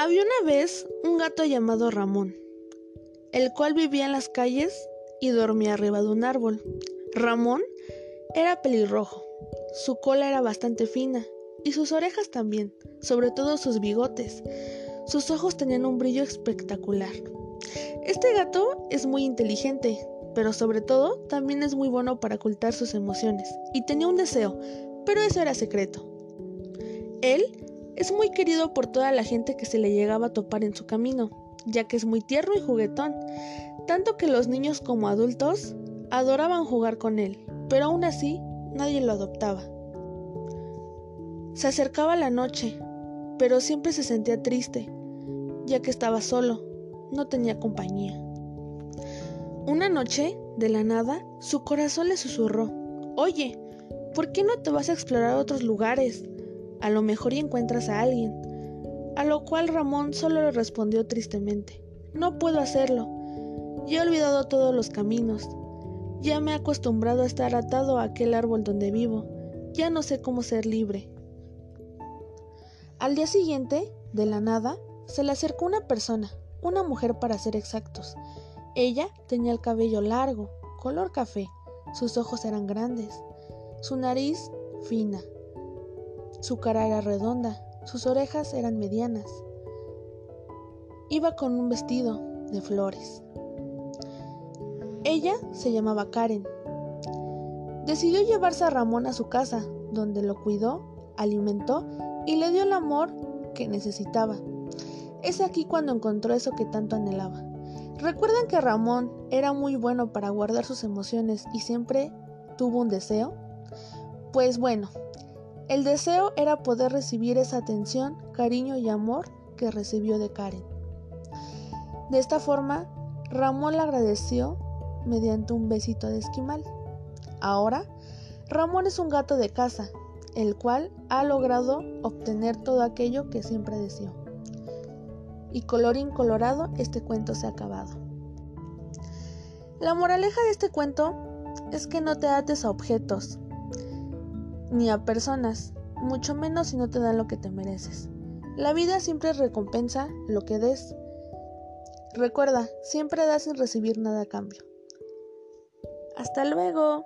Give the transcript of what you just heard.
Había una vez un gato llamado Ramón, el cual vivía en las calles y dormía arriba de un árbol. Ramón era pelirrojo, su cola era bastante fina y sus orejas también, sobre todo sus bigotes. Sus ojos tenían un brillo espectacular. Este gato es muy inteligente, pero sobre todo también es muy bueno para ocultar sus emociones y tenía un deseo, pero eso era secreto. Él es muy querido por toda la gente que se le llegaba a topar en su camino, ya que es muy tierno y juguetón, tanto que los niños como adultos adoraban jugar con él, pero aún así nadie lo adoptaba. Se acercaba la noche, pero siempre se sentía triste, ya que estaba solo, no tenía compañía. Una noche, de la nada, su corazón le susurró, Oye, ¿por qué no te vas a explorar otros lugares? A lo mejor y encuentras a alguien. A lo cual Ramón solo le respondió tristemente, no puedo hacerlo. Ya he olvidado todos los caminos. Ya me he acostumbrado a estar atado a aquel árbol donde vivo. Ya no sé cómo ser libre. Al día siguiente, de la nada, se le acercó una persona, una mujer para ser exactos. Ella tenía el cabello largo, color café, sus ojos eran grandes, su nariz fina, su cara era redonda, sus orejas eran medianas. Iba con un vestido de flores. Ella se llamaba Karen. Decidió llevarse a Ramón a su casa, donde lo cuidó, alimentó y le dio el amor que necesitaba. Es aquí cuando encontró eso que tanto anhelaba. ¿Recuerdan que Ramón era muy bueno para guardar sus emociones y siempre tuvo un deseo? Pues bueno, el deseo era poder recibir esa atención, cariño y amor que recibió de Karen. De esta forma, Ramón le agradeció mediante un besito de esquimal. Ahora, Ramón es un gato de casa, el cual ha logrado obtener todo aquello que siempre deseó. Y colorín colorado, este cuento se ha acabado. La moraleja de este cuento es que no te ates a objetos, ni a personas, mucho menos si no te dan lo que te mereces. La vida siempre recompensa lo que des. Recuerda, siempre das sin recibir nada a cambio. Hasta luego.